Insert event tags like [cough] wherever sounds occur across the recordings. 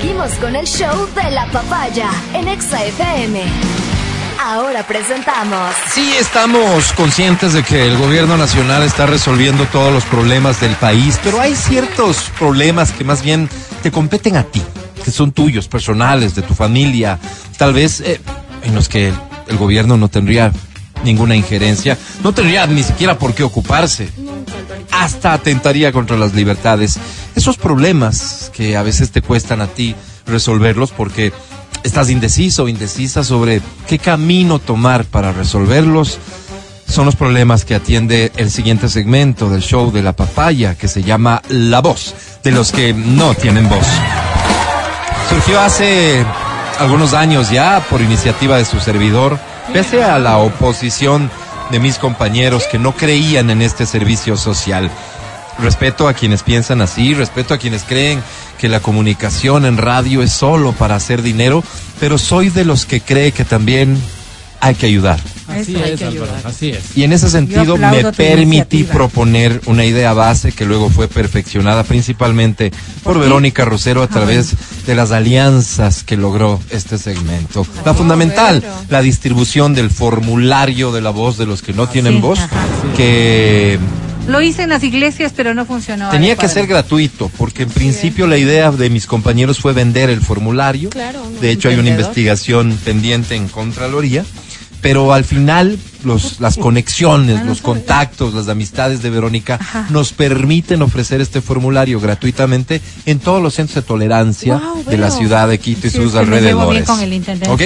Seguimos con el show de la papaya en Exa FM. Ahora presentamos. Sí, estamos conscientes de que el gobierno nacional está resolviendo todos los problemas del país, pero hay ciertos problemas que más bien te competen a ti, que son tuyos, personales, de tu familia, tal vez eh, en los que el gobierno no tendría ninguna injerencia, no tendría ni siquiera por qué ocuparse. Hasta atentaría contra las libertades. Esos problemas que a veces te cuestan a ti resolverlos porque estás indeciso o indecisa sobre qué camino tomar para resolverlos, son los problemas que atiende el siguiente segmento del show de la papaya que se llama La Voz, de los que no tienen voz. Surgió hace algunos años ya por iniciativa de su servidor pese a la oposición de mis compañeros que no creían en este servicio social. Respeto a quienes piensan así, respeto a quienes creen que la comunicación en radio es solo para hacer dinero, pero soy de los que cree que también hay que ayudar. Así es, Álvaro, así es. Y en ese sentido me permití proponer una idea base que luego fue perfeccionada principalmente por Verónica Rosero a través de las alianzas que logró este segmento. La fundamental, la distribución del formulario de la voz de los que no tienen voz, que lo hice en las iglesias, pero no funcionó. Tenía que ser gratuito, porque en principio la idea de mis compañeros fue vender el formulario. de hecho, hay una investigación pendiente en Contraloría pero al final los, las conexiones, los contactos, las amistades de Verónica nos permiten ofrecer este formulario gratuitamente en todos los centros de tolerancia de la ciudad de Quito y sus alrededores. ¿Ok?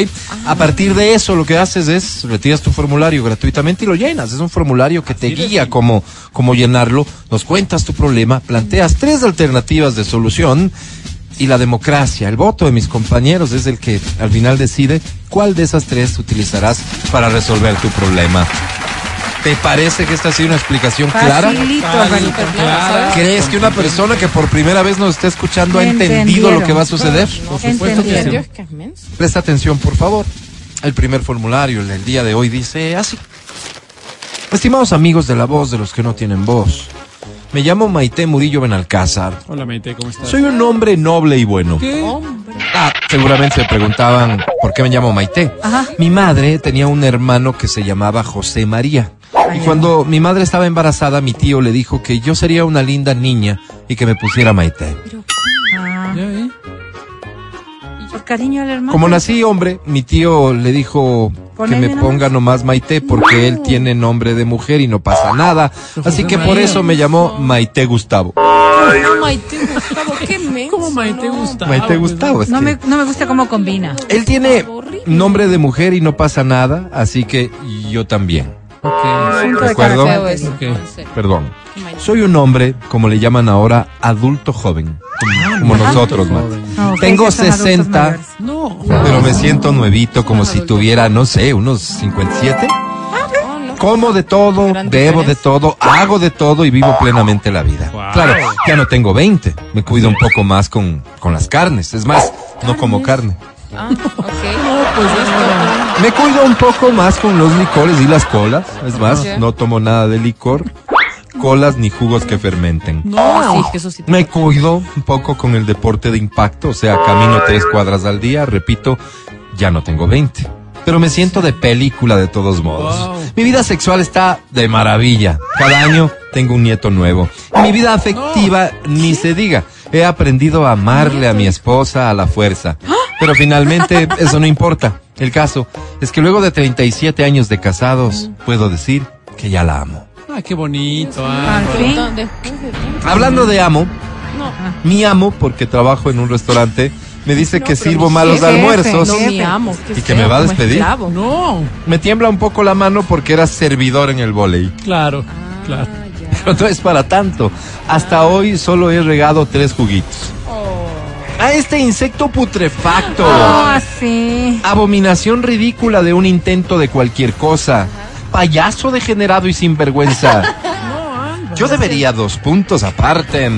A partir de eso lo que haces es retiras tu formulario gratuitamente y lo llenas. Es un formulario que te guía cómo, cómo llenarlo, nos cuentas tu problema, planteas tres alternativas de solución y la democracia, el voto de mis compañeros es el que al final decide cuál de esas tres utilizarás para resolver tu problema. ¿Te parece que esta ha sido una explicación clara? ¿Crees que una persona que por primera vez nos está escuchando ha entendido lo que va a suceder? Por supuesto que Presta atención, por favor. El primer formulario del día de hoy dice así. Estimados amigos de la voz de los que no tienen voz, me llamo Maite Murillo Benalcázar. Hola Maite, ¿cómo estás? Soy un hombre noble y bueno. ¿Qué? Ah, seguramente se preguntaban por qué me llamo Maite. Ajá. Mi madre tenía un hermano que se llamaba José María. y cuando mi madre estaba embarazada, mi tío le dijo que yo sería una linda niña y que me pusiera Maite. Por cariño al hermano. Como nací hombre, mi tío le dijo que me ponga nomás Maite porque él tiene nombre de mujer y no pasa nada. Así que por eso me llamó Maite Gustavo. Maite Gustavo, qué ¿Cómo Maite Gustavo? Maite Gustavo. no, me, no me gusta cómo combina. Él tiene nombre de mujer y no pasa nada, así que yo también. ¿De acuerdo? Perdón. Soy un hombre, como le llaman ahora, adulto joven. Como, nosotros, man. Tengo 60, pero me siento nuevito, como si tuviera, no sé, unos 57. Como de todo, bebo de todo, hago de todo y vivo plenamente la vida. Claro, ya no tengo 20. Me cuido un poco más con, con las carnes. Es más, no como carne. Ah, pues Me cuido un poco más con los licores y las colas. Es más, no tomo nada de licor, colas ni jugos que fermenten. No, Me cuido un poco con el deporte de impacto, o sea, camino tres cuadras al día. Repito, ya no tengo 20. Pero me siento de película de todos modos. Mi vida sexual está de maravilla. Cada año tengo un nieto nuevo. Y mi vida afectiva ni se diga. He aprendido a amarle a mi esposa a la fuerza. ¡Ah! Pero finalmente [laughs] eso no importa. El caso es que luego de 37 años de casados, puedo decir que ya la amo. Ah, qué bonito. Ah, Hablando de amo, mi amo, porque trabajo en un restaurante, me dice que sirvo malos almuerzos y que me va a despedir. No. Me tiembla un poco la mano porque era servidor en el volei. Claro, claro. [laughs] Pero no es para tanto. Hasta hoy solo he regado tres juguitos a este insecto putrefacto. Ah, sí. Abominación ridícula de un intento de cualquier cosa. Payaso degenerado y sinvergüenza. [laughs] Yo debería dos puntos aparte.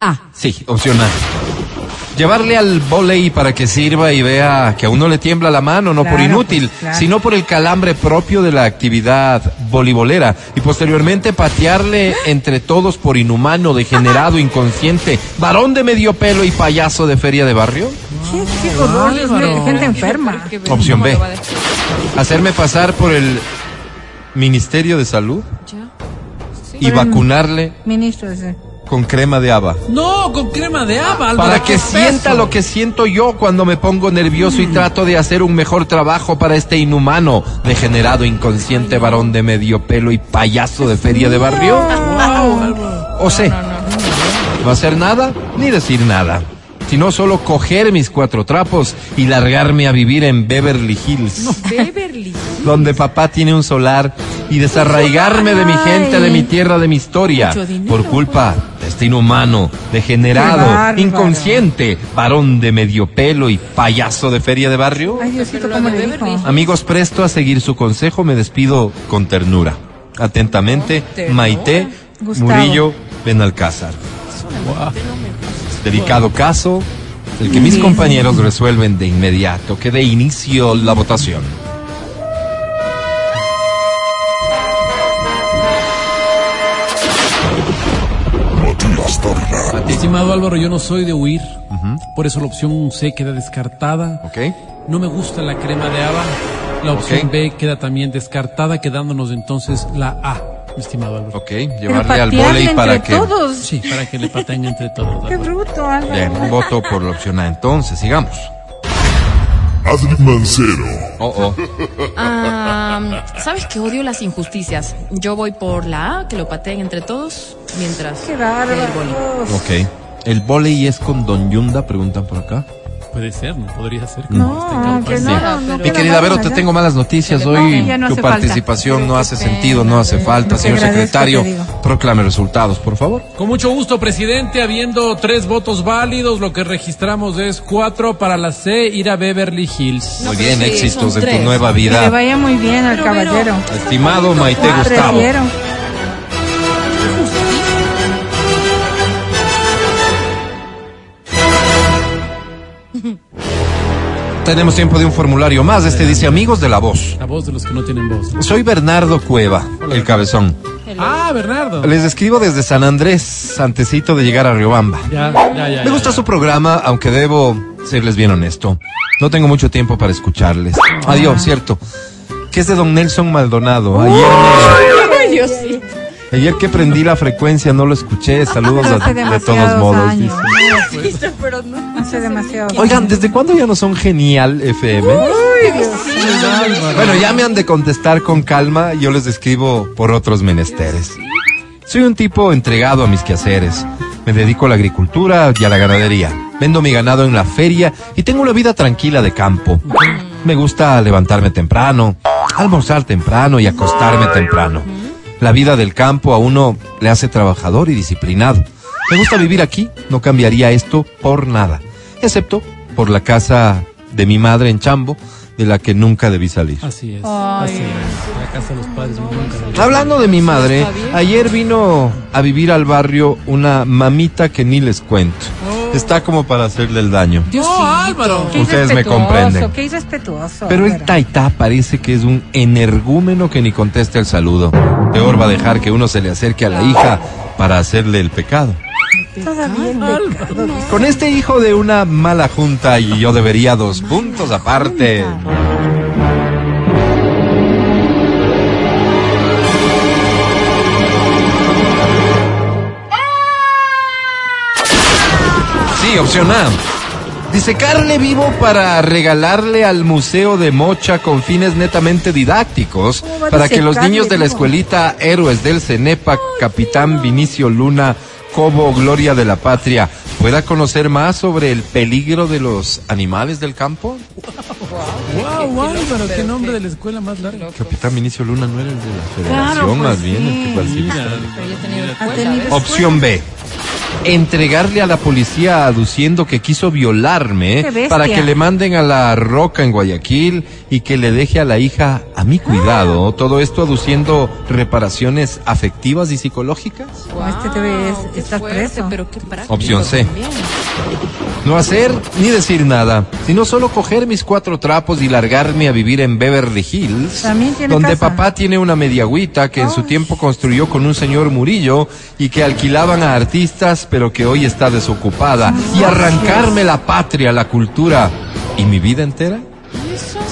Ah. Sí, opcional. Llevarle al volei para que sirva y vea que a uno le tiembla la mano, no por inútil, pues, claro. sino por el calambre propio de la actividad voleibolera. Y posteriormente patearle entre todos por inhumano, degenerado, inconsciente, varón de medio pelo y payaso de feria de barrio. ¿Qué, qué horror, Álvaro. gente enferma. Opción B. Hacerme pasar por el Ministerio de Salud Ya. y vacunarle Ministro ese. Con crema de haba. No, con crema de haba, Álvaro, Para que sienta lo que siento yo cuando me pongo nervioso y trato de hacer un mejor trabajo para este inhumano, degenerado, inconsciente varón de medio pelo y payaso de feria de barrio. Wow, Álvaro. O sé, no hacer nada ni decir nada, sino solo coger mis cuatro trapos y largarme a vivir en Beverly Hills, Beverly. donde papá tiene un solar y desarraigarme de mi gente, de mi tierra, de mi historia, por culpa de inhumano, Qué degenerado, inconsciente, varón de medio pelo y payaso de feria de barrio. Ay, Diosito, Pero lo ¿cómo de le Beverly dijo? Amigos, presto a seguir su consejo, me despido con ternura. Atentamente. Maite Gustavo. Murillo Benalcázar. Delicado caso, el que mis compañeros resuelven de inmediato. Que dé inicio la votación. Estimado Álvaro, yo no soy de huir. Por eso la opción C queda descartada. ¿Ok? No me gusta la crema de haba. La opción. B queda también descartada, quedándonos entonces la A, mi estimado Álvaro. Ok, llevarle al volei para entre que... todos. Sí, para que le pateen entre todos. Qué bruto, Álvaro. Bien, voto por la opción A. Entonces, sigamos. Adri Mancero, Oh, oh. Ah, ¿Sabes que odio las injusticias? Yo voy por la A, que lo pateen entre todos, mientras. Qué el boli. bárbaro. Ok. ¿El volei es con Don Yunda? Preguntan por acá. Puede ser, ¿no? Podría ser. que No, que no, Sí. no. Mi querida Vero, te tengo malas noticias. No, Hoy no tu hace falta. participación no hace sentido, no hace falta. Señor secretario, proclame resultados, por favor. Con mucho gusto, presidente. Habiendo tres votos válidos, lo que registramos es cuatro para la C, ir a Beverly Hills. No, Muy bien, sí, éxitos en tu nueva Que le vida. vaya muy bien al caballero. Estimado Maite Gustavo. prefiero. Tenemos tiempo de un formulario más. Este dice amigos de la voz. La voz de los que no tienen voz. Soy Bernardo Cueva, el cabezón. Ah, Bernardo. Les escribo desde San Andrés, antecito de llegar a Riobamba. Ya, ya, ya. Me gusta su programa, aunque debo serles bien honesto. No tengo mucho tiempo para escucharles. Adiós, cierto. Que es de don Nelson Maldonado. Ayer, me- Ay, Dios. Ayer que prendí la frecuencia no lo escuché. Saludos a- de todos modos. dice. [laughs] Pero no. Hace demasiado. Oigan, ¿desde cuándo ya no son genial FM? Bueno, ya me han de contestar con calma. Yo les escribo por otros menesteres. Soy un tipo entregado a mis quehaceres. Me dedico a la agricultura y a la ganadería. Vendo mi ganado en la feria y tengo una vida tranquila de campo. Me gusta levantarme temprano, almorzar temprano y acostarme temprano. La vida del campo a uno le hace trabajador y disciplinado. Me gusta vivir aquí, no cambiaría esto por nada, excepto por la casa de mi madre en Chambo, de la que nunca debí salir. Así es. Ay. Así es. La casa de los padres nunca Hablando de mi madre, ayer vino a vivir al barrio una mamita que ni les cuento. Está como para hacerle el daño. No, Álvaro. Qué Ustedes me irrespetuoso, comprenden. Qué irrespetuoso. Pero el taita parece que es un energúmeno que ni contesta el saludo. Peor va a dejar que uno se le acerque a la hija para hacerle el pecado. Todavía el pecado. Con este hijo de una mala junta y yo debería dos puntos aparte. Sí, opción A. Disecarle vivo para regalarle al Museo de Mocha con fines netamente didácticos, ¿Cómo va a para que los niños de la escuelita Héroes del Cenepa, Capitán Vinicio Luna, Cobo Gloria de la Patria, pueda conocer más sobre el peligro de los animales del campo. [laughs] Wow, Álvaro, qué nombre de la escuela más larga. Capitán Vinicio Luna no era el de la federación, Claro, pues más bien Pero. Opción B. entregarle a la policía aduciendo que quiso violarme para que le manden a la roca en Guayaquil y que le deje a la hija a mi cuidado. Ah. Todo esto aduciendo reparaciones afectivas y psicológicas. Este te ves- qué estás fuerte, preso. Pero qué Opción C. también. No hacer ni decir nada, sino solo coger mis cuatro trapos y largarme a vivir en Beverly Hills, También tiene donde casa. papá tiene una mediagüita que en su tiempo construyó con un señor Murillo y que alquilaban a artistas, pero que hoy está desocupada, y arrancarme la patria, la cultura y mi vida entera.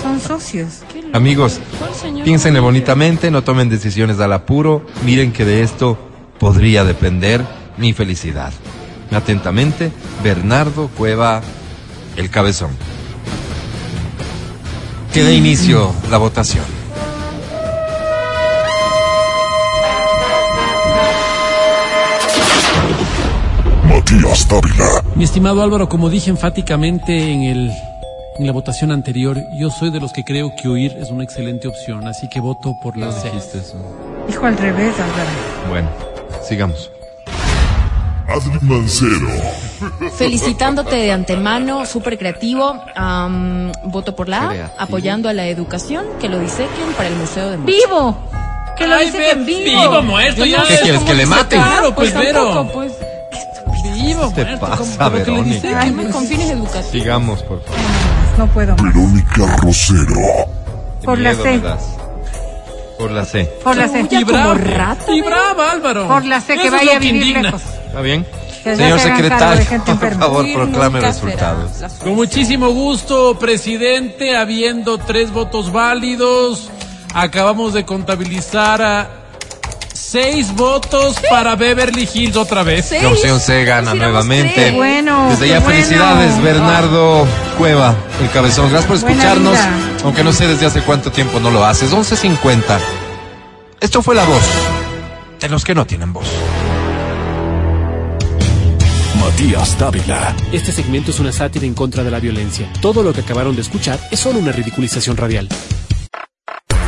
Son socios. Amigos, ¿Cuál señor piénsenle bonitamente, no tomen decisiones al apuro, miren que de esto podría depender mi felicidad. Atentamente, Bernardo Cueva, el cabezón. Que dé inicio la votación. Matías Dávila. Mi estimado Álvaro, como dije enfáticamente en el en la votación anterior, yo soy de los que creo que huir es una excelente opción, así que voto por la C. Dijo al revés, Álvaro. Bueno, sigamos. Adri Mancero. Felicitándote de antemano, súper creativo. am, voto por la A, Creativo. apoyando a la educación, que lo disequen para el Museo de Mochi. ¡Vivo! Que lo Ay, dice ve- que en vivo. vivo, muerto, Yo ya. no ¿Qué quieres, que le maten? Claro, pues, Vero. Vivo, ¿Qué te muerto, pasa, como- como que le Verónica? Con fines educativos. Sigamos, por favor. No puedo más. Verónica Rosero. Por la C. Por la C. Por la C. Y brava, rata, y Vero. brava, Álvaro. Por la C, que Eso es vaya a vivir indigna. lejos. ¿Está bien? Que Señor se secretario, por favor, Sí, proclame resultados. Con muchísimo gusto, presidente, habiendo tres votos válidos, acabamos de contabilizar a seis votos para Beverly Hills otra vez. Seis. La opción C gana nuevamente. tres. Bueno, Desde qué ya bueno. felicidades, Bernardo Cueva, el cabezón. Gracias por escucharnos, aunque no sé desde hace cuánto tiempo no lo haces. 11.50. Esto fue la voz de los que no tienen voz. Matías Dávila. Este segmento es una sátira en contra de la violencia. Todo lo que acabaron de escuchar es solo una ridiculización radial.